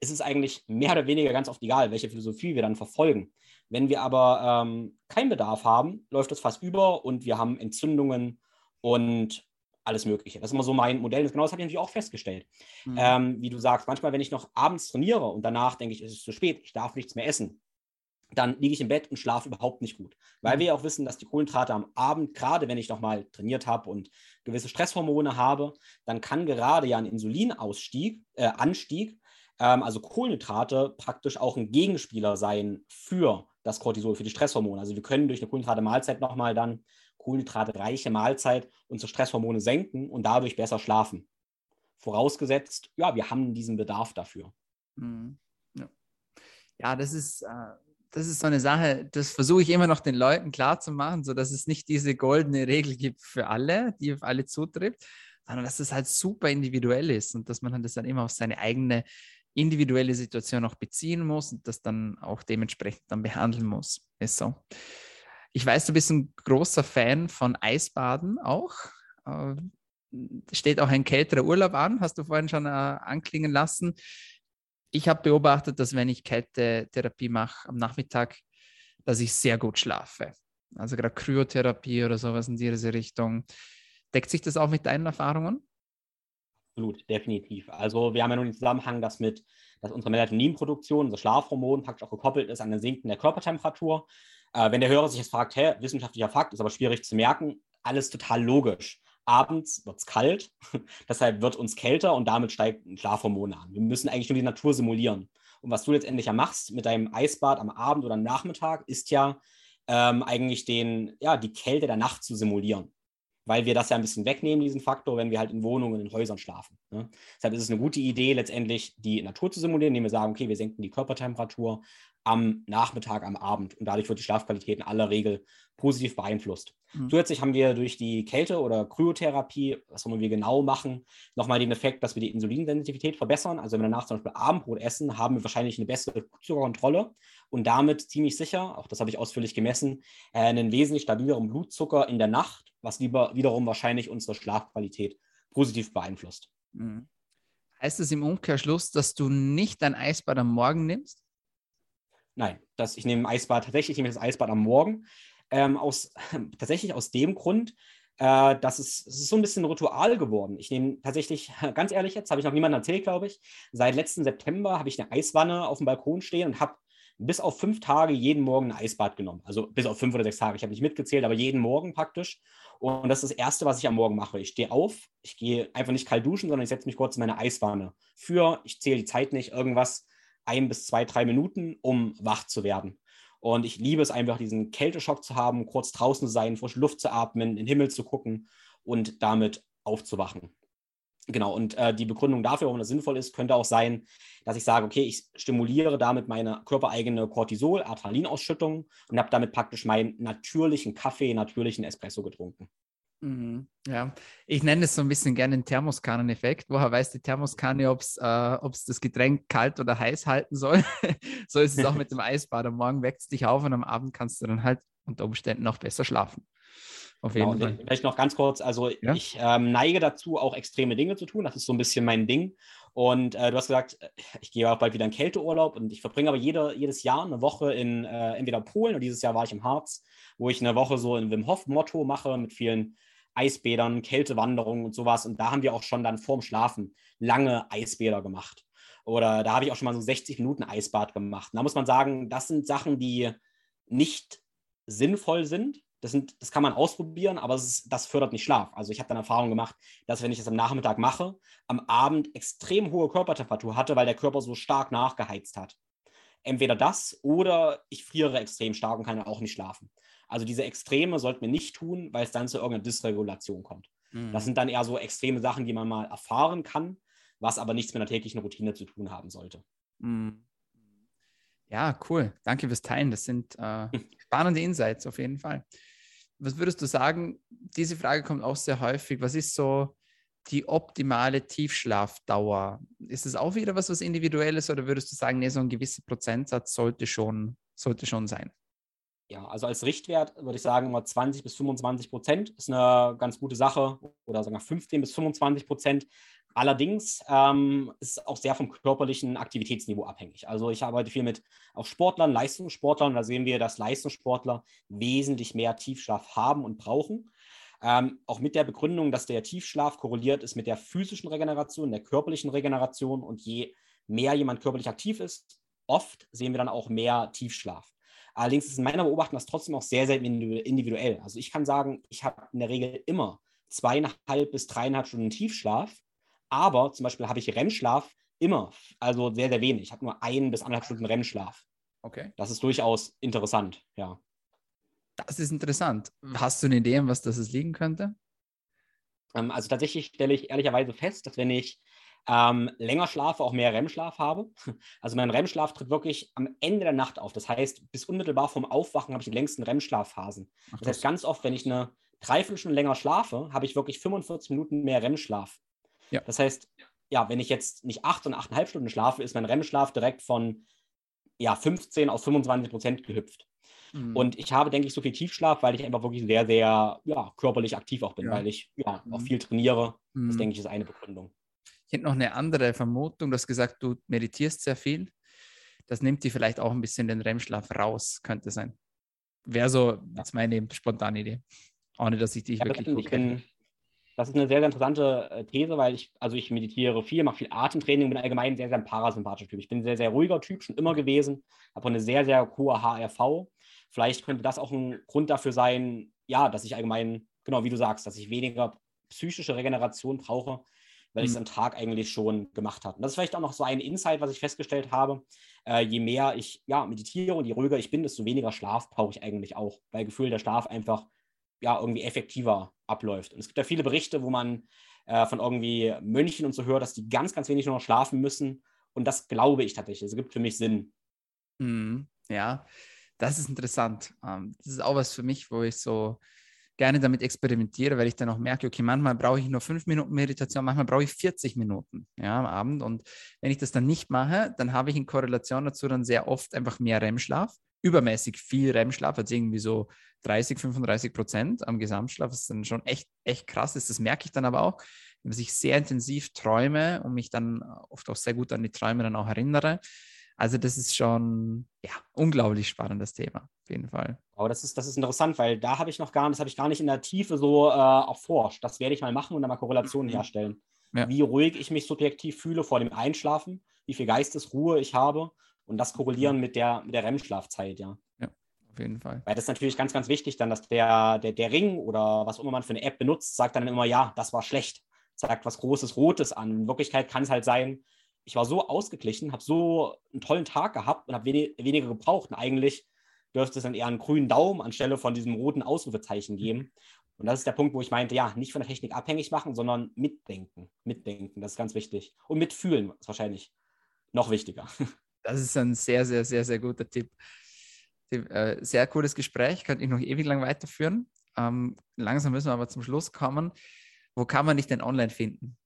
ist es eigentlich mehr oder weniger ganz oft egal, welche Philosophie wir dann verfolgen. Wenn wir aber ähm, keinen Bedarf haben, läuft das fast über und wir haben Entzündungen, und alles Mögliche. Das ist immer so mein Modell. Genau das habe ich natürlich auch festgestellt. Mhm. Ähm, wie du sagst, manchmal, wenn ich noch abends trainiere und danach denke ich, es ist zu spät, ich darf nichts mehr essen, dann liege ich im Bett und schlafe überhaupt nicht gut. Weil mhm. wir ja auch wissen, dass die Kohlenhydrate am Abend, gerade wenn ich nochmal trainiert habe und gewisse Stresshormone habe, dann kann gerade ja ein Insulinausstieg, äh, Anstieg, ähm, also Kohlenhydrate praktisch auch ein Gegenspieler sein für das Cortisol, für die Stresshormone. Also wir können durch eine Kohlenhydrate-Mahlzeit nochmal dann kohlenhydratreiche Mahlzeit unsere Stresshormone senken und dadurch besser schlafen. Vorausgesetzt, ja, wir haben diesen Bedarf dafür. Mhm. Ja. das ist, äh, das ist so eine Sache, das versuche ich immer noch den Leuten klarzumachen, sodass es nicht diese goldene Regel gibt für alle, die auf alle zutrifft, sondern dass es halt super individuell ist und dass man das dann immer auf seine eigene individuelle Situation auch beziehen muss und das dann auch dementsprechend dann behandeln muss. Ist so. Ich weiß, du bist ein großer Fan von Eisbaden auch. Äh, steht auch ein kälterer Urlaub an, hast du vorhin schon äh, anklingen lassen. Ich habe beobachtet, dass wenn ich Kältetherapie mache am Nachmittag, dass ich sehr gut schlafe. Also gerade Kryotherapie oder sowas in diese Richtung. Deckt sich das auch mit deinen Erfahrungen? Absolut, definitiv. Also wir haben ja nun den Zusammenhang, dass mit, dass unsere Melatoninproduktion, unser Schlafhormon praktisch auch gekoppelt ist an den Sinken der Körpertemperatur. Äh, wenn der Hörer sich jetzt fragt, hä, wissenschaftlicher Fakt, ist aber schwierig zu merken, alles total logisch. Abends wird es kalt, deshalb wird uns kälter und damit steigt ein Schlafhormon an. Wir müssen eigentlich nur die Natur simulieren. Und was du letztendlich ja machst mit deinem Eisbad am Abend oder am Nachmittag, ist ja ähm, eigentlich den, ja, die Kälte der Nacht zu simulieren weil wir das ja ein bisschen wegnehmen, diesen Faktor, wenn wir halt in Wohnungen, in Häusern schlafen. Ne? Deshalb ist es eine gute Idee, letztendlich die Natur zu simulieren, indem wir sagen, okay, wir senken die Körpertemperatur am Nachmittag, am Abend und dadurch wird die Schlafqualität in aller Regel positiv beeinflusst. Mhm. Zusätzlich haben wir durch die Kälte- oder Kryotherapie, was wollen wir genau machen, nochmal den Effekt, dass wir die Insulinsensitivität verbessern. Also wenn wir danach zum Beispiel Abendbrot essen, haben wir wahrscheinlich eine bessere Blutzuckerkontrolle und damit ziemlich sicher, auch das habe ich ausführlich gemessen, äh, einen wesentlich stabileren Blutzucker in der Nacht, was lieber, wiederum wahrscheinlich unsere Schlafqualität positiv beeinflusst. Mhm. Heißt es im Umkehrschluss, dass du nicht dein Eisbad am Morgen nimmst? Nein, das, ich nehme Eisbad, tatsächlich nehme ich das Eisbad am Morgen. Ähm, aus, tatsächlich aus dem Grund, äh, dass es, es ist so ein bisschen ein Ritual geworden. Ich nehme tatsächlich, ganz ehrlich jetzt, habe ich noch niemandem erzählt, glaube ich, seit letzten September habe ich eine Eiswanne auf dem Balkon stehen und habe bis auf fünf Tage jeden Morgen ein Eisbad genommen. Also bis auf fünf oder sechs Tage. Ich habe nicht mitgezählt, aber jeden Morgen praktisch. Und das ist das Erste, was ich am Morgen mache. Ich stehe auf, ich gehe einfach nicht kalt duschen, sondern ich setze mich kurz in meine Eiswanne. Für, ich zähle die Zeit nicht, irgendwas ein bis zwei, drei Minuten, um wach zu werden. Und ich liebe es einfach, diesen Kälteschock zu haben, kurz draußen zu sein, frische Luft zu atmen, in den Himmel zu gucken und damit aufzuwachen. Genau, und äh, die Begründung dafür, warum das sinnvoll ist, könnte auch sein, dass ich sage, okay, ich stimuliere damit meine körpereigene Cortisol, Adrenalinausschüttung und habe damit praktisch meinen natürlichen Kaffee, natürlichen Espresso getrunken. Mhm, ja, ich nenne es so ein bisschen gerne den Thermoskannen-Effekt. Woher weiß die Thermoskanne, ob es äh, das Getränk kalt oder heiß halten soll? so ist es auch mit dem Eisbad. Am Morgen weckt es dich auf und am Abend kannst du dann halt unter Umständen noch besser schlafen. Auf jeden genau, Fall. Vielleicht noch ganz kurz, also ja? ich ähm, neige dazu, auch extreme Dinge zu tun. Das ist so ein bisschen mein Ding. Und äh, du hast gesagt, ich gehe auch bald wieder in Kälteurlaub und ich verbringe aber jede, jedes Jahr eine Woche in äh, entweder Polen oder dieses Jahr war ich im Harz, wo ich eine Woche so ein Wim Hof-Motto mache mit vielen Eisbädern, Kältewanderungen und sowas. Und da haben wir auch schon dann vorm Schlafen lange Eisbäder gemacht. Oder da habe ich auch schon mal so 60 Minuten Eisbad gemacht. Und da muss man sagen, das sind Sachen, die nicht sinnvoll sind. Das, sind, das kann man ausprobieren, aber ist, das fördert nicht Schlaf. Also ich habe dann Erfahrung gemacht, dass wenn ich das am Nachmittag mache, am Abend extrem hohe Körpertemperatur hatte, weil der Körper so stark nachgeheizt hat. Entweder das oder ich friere extrem stark und kann auch nicht schlafen. Also diese Extreme sollten wir nicht tun, weil es dann zu irgendeiner Dysregulation kommt. Mhm. Das sind dann eher so extreme Sachen, die man mal erfahren kann, was aber nichts mit einer täglichen Routine zu tun haben sollte. Mhm. Ja, cool. Danke fürs Teilen. Das sind äh, spannende Insights auf jeden Fall. Was würdest du sagen? Diese Frage kommt auch sehr häufig. Was ist so die optimale Tiefschlafdauer? Ist es auch wieder was, was individuelles oder würdest du sagen, nee, so ein gewisser Prozentsatz sollte schon, sollte schon sein? Ja, also als Richtwert würde ich sagen, immer 20 bis 25 Prozent ist eine ganz gute Sache oder wir 15 bis 25 Prozent. Allerdings ähm, ist es auch sehr vom körperlichen Aktivitätsniveau abhängig. Also ich arbeite viel mit auch Sportlern, Leistungssportlern. Da sehen wir, dass Leistungssportler wesentlich mehr Tiefschlaf haben und brauchen. Ähm, auch mit der Begründung, dass der Tiefschlaf korreliert ist mit der physischen Regeneration, der körperlichen Regeneration. Und je mehr jemand körperlich aktiv ist, oft sehen wir dann auch mehr Tiefschlaf. Allerdings ist in meiner Beobachtung das trotzdem auch sehr, sehr individuell. Also ich kann sagen, ich habe in der Regel immer zweieinhalb bis dreieinhalb Stunden Tiefschlaf, aber zum Beispiel habe ich REM-Schlaf immer, also sehr, sehr wenig. Ich habe nur ein bis anderthalb Stunden REM-Schlaf. Okay. Das ist durchaus interessant, ja. Das ist interessant. Hast du eine Idee, was das liegen könnte? Ähm, also tatsächlich stelle ich ehrlicherweise fest, dass wenn ich ähm, länger schlafe, auch mehr REM-Schlaf habe. Also mein REM-Schlaf tritt wirklich am Ende der Nacht auf. Das heißt, bis unmittelbar vorm Aufwachen habe ich die längsten REM-Schlafphasen. Das heißt, ganz oft, wenn ich eine Dreiviertelstunde länger schlafe, habe ich wirklich 45 Minuten mehr REM-Schlaf. Ja. Das heißt, ja, wenn ich jetzt nicht acht und achteinhalb Stunden schlafe, ist mein REM-Schlaf direkt von ja, 15 auf 25 Prozent gehüpft. Mhm. Und ich habe, denke ich, so viel Tiefschlaf, weil ich einfach wirklich sehr, sehr ja, körperlich aktiv auch bin, ja. weil ich ja, mhm. auch viel trainiere. Mhm. Das, denke ich, ist eine Begründung. Ich hätte noch eine andere Vermutung. Du hast gesagt, du meditierst sehr viel. Das nimmt dir vielleicht auch ein bisschen den REM-Schlaf raus, könnte sein. Wäre so jetzt meine spontane Idee. Ohne dass ich dich ja, wirklich gut kenne. Das ist eine sehr, sehr interessante äh, These, weil ich, also ich meditiere viel, mache viel Atemtraining, bin allgemein sehr, sehr ein parasympathischer Typ. Ich bin ein sehr, sehr ruhiger Typ, schon immer gewesen, habe eine sehr, sehr hohe HRV. Vielleicht könnte das auch ein Grund dafür sein, ja, dass ich allgemein, genau wie du sagst, dass ich weniger psychische Regeneration brauche, weil mhm. ich es am Tag eigentlich schon gemacht habe. Und das ist vielleicht auch noch so ein Insight, was ich festgestellt habe. Äh, je mehr ich ja, meditiere und je ruhiger ich bin, desto weniger Schlaf brauche ich eigentlich auch, weil Gefühl der Schlaf einfach ja, irgendwie effektiver abläuft. Und es gibt ja viele Berichte, wo man äh, von irgendwie Mönchen und so hört, dass die ganz, ganz wenig nur noch schlafen müssen. Und das glaube ich tatsächlich. Es gibt für mich Sinn. Mhm. Ja, das ist interessant. Ähm, das ist auch was für mich, wo ich so gerne damit experimentiere, weil ich dann auch merke, okay, manchmal brauche ich nur fünf Minuten Meditation, manchmal brauche ich 40 Minuten ja, am Abend. Und wenn ich das dann nicht mache, dann habe ich in Korrelation dazu dann sehr oft einfach mehr REM-Schlaf, übermäßig viel REM-Schlaf, also irgendwie so 30, 35 Prozent am Gesamtschlaf, was dann schon echt, echt krass ist. Das merke ich dann aber auch, dass ich sehr intensiv träume und mich dann oft auch sehr gut an die Träume dann auch erinnere. Also das ist schon ja, unglaublich spannendes Thema, auf jeden Fall. Aber das ist, das ist interessant, weil da habe ich noch gar, das habe ich gar nicht in der Tiefe so äh, erforscht. Das werde ich mal machen und dann mal Korrelationen mhm. herstellen. Ja. Wie ruhig ich mich subjektiv fühle vor dem Einschlafen, wie viel Geistesruhe ich habe und das korrelieren mit der, mit der REM-Schlafzeit, ja. Ja, auf jeden Fall. Weil das ist natürlich ganz, ganz wichtig, dann, dass der, der, der Ring oder was immer man für eine App benutzt, sagt dann immer, ja, das war schlecht, sagt was Großes Rotes an. In Wirklichkeit kann es halt sein, ich war so ausgeglichen, habe so einen tollen Tag gehabt und habe wenig, weniger gebraucht. Und eigentlich dürfte es dann eher einen grünen Daumen anstelle von diesem roten Ausrufezeichen geben. Und das ist der Punkt, wo ich meinte, ja, nicht von der Technik abhängig machen, sondern mitdenken. Mitdenken, das ist ganz wichtig. Und mitfühlen ist wahrscheinlich noch wichtiger. Das ist ein sehr, sehr, sehr, sehr guter Tipp. Äh, sehr cooles Gespräch, könnte ich noch ewig lang weiterführen. Ähm, langsam müssen wir aber zum Schluss kommen. Wo kann man dich denn online finden?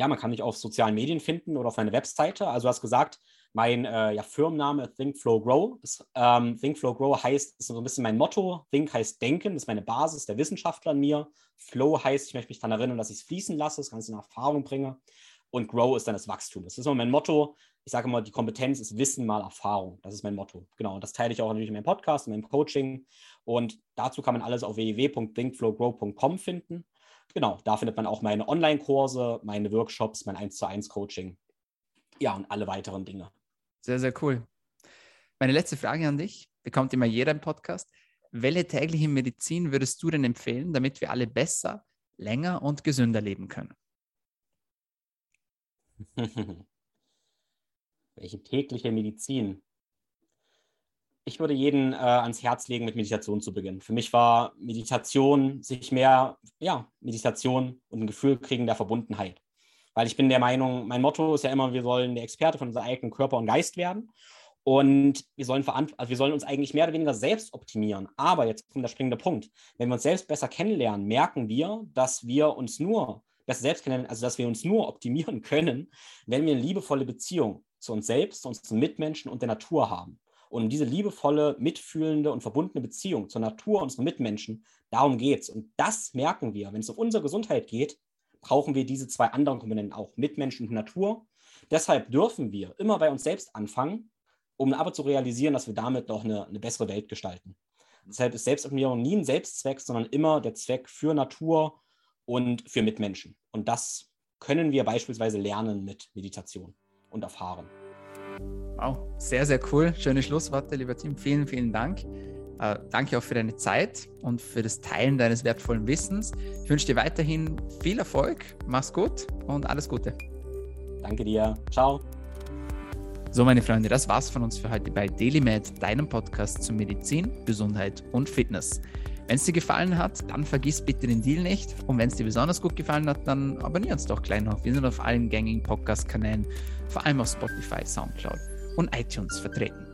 Ja, man kann mich auf sozialen Medien finden oder auf meiner Webseite. Also du hast gesagt, mein äh, ja, Firmenname Think Flow Grow. Das, ähm, Think Flow Grow heißt, ist so ein bisschen mein Motto. Think heißt denken, das ist meine Basis, der Wissenschaftler in mir. Flow heißt, ich möchte mich daran erinnern, dass ich es fließen lasse, das Ganze in Erfahrung bringe. Und Grow ist dann das Wachstum. Das ist immer mein Motto. Ich sage immer, die Kompetenz ist Wissen mal Erfahrung. Das ist mein Motto. Genau. Und das teile ich auch natürlich in meinem Podcast, in meinem Coaching. Und dazu kann man alles auf www.thinkflowgrow.com finden genau, da findet man auch meine Online-Kurse, meine Workshops, mein 1 zu 1 Coaching. Ja, und alle weiteren Dinge. Sehr, sehr cool. Meine letzte Frage an dich, bekommt immer jeder im Podcast. Welche tägliche Medizin würdest du denn empfehlen, damit wir alle besser, länger und gesünder leben können? Welche tägliche Medizin? Ich würde jeden äh, ans Herz legen, mit Meditation zu beginnen. Für mich war Meditation sich mehr, ja, Meditation und ein Gefühl kriegen der Verbundenheit. Weil ich bin der Meinung, mein Motto ist ja immer, wir sollen der Experte von unserem eigenen Körper und Geist werden. Und wir sollen, also wir sollen uns eigentlich mehr oder weniger selbst optimieren. Aber jetzt kommt der springende Punkt. Wenn wir uns selbst besser kennenlernen, merken wir, dass wir uns nur besser selbst kennenlernen, also dass wir uns nur optimieren können, wenn wir eine liebevolle Beziehung zu uns selbst, zu unseren Mitmenschen und der Natur haben. Und diese liebevolle, mitfühlende und verbundene Beziehung zur Natur und unseren Mitmenschen, darum geht es. Und das merken wir. Wenn es um unsere Gesundheit geht, brauchen wir diese zwei anderen Komponenten auch, Mitmenschen und Natur. Deshalb dürfen wir immer bei uns selbst anfangen, um aber zu realisieren, dass wir damit noch eine, eine bessere Welt gestalten. Deshalb ist Selbstoptimierung nie ein Selbstzweck, sondern immer der Zweck für Natur und für Mitmenschen. Und das können wir beispielsweise lernen mit Meditation und erfahren. Wow, sehr, sehr cool. Schöne Schlussworte, lieber Tim. Vielen, vielen Dank. Äh, danke auch für deine Zeit und für das Teilen deines wertvollen Wissens. Ich wünsche dir weiterhin viel Erfolg. Mach's gut und alles Gute. Danke dir. Ciao. So, meine Freunde, das war's von uns für heute bei DailyMed, deinem Podcast zu Medizin, Gesundheit und Fitness. Wenn es dir gefallen hat, dann vergiss bitte den Deal nicht. Und wenn es dir besonders gut gefallen hat, dann abonniere uns doch gleich noch. Wir sind auf allen gängigen Podcast-Kanälen, vor allem auf Spotify, Soundcloud und iTunes vertreten.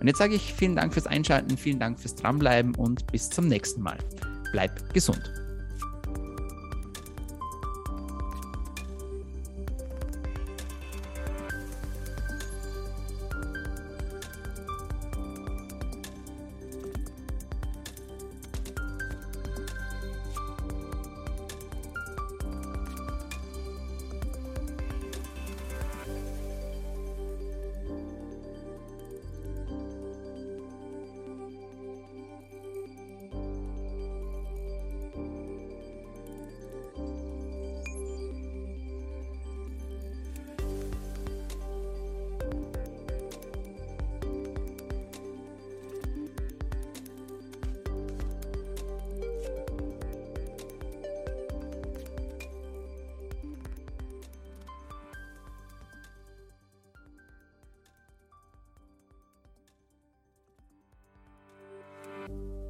Und jetzt sage ich vielen Dank fürs Einschalten, vielen Dank fürs Dranbleiben und bis zum nächsten Mal. Bleib gesund.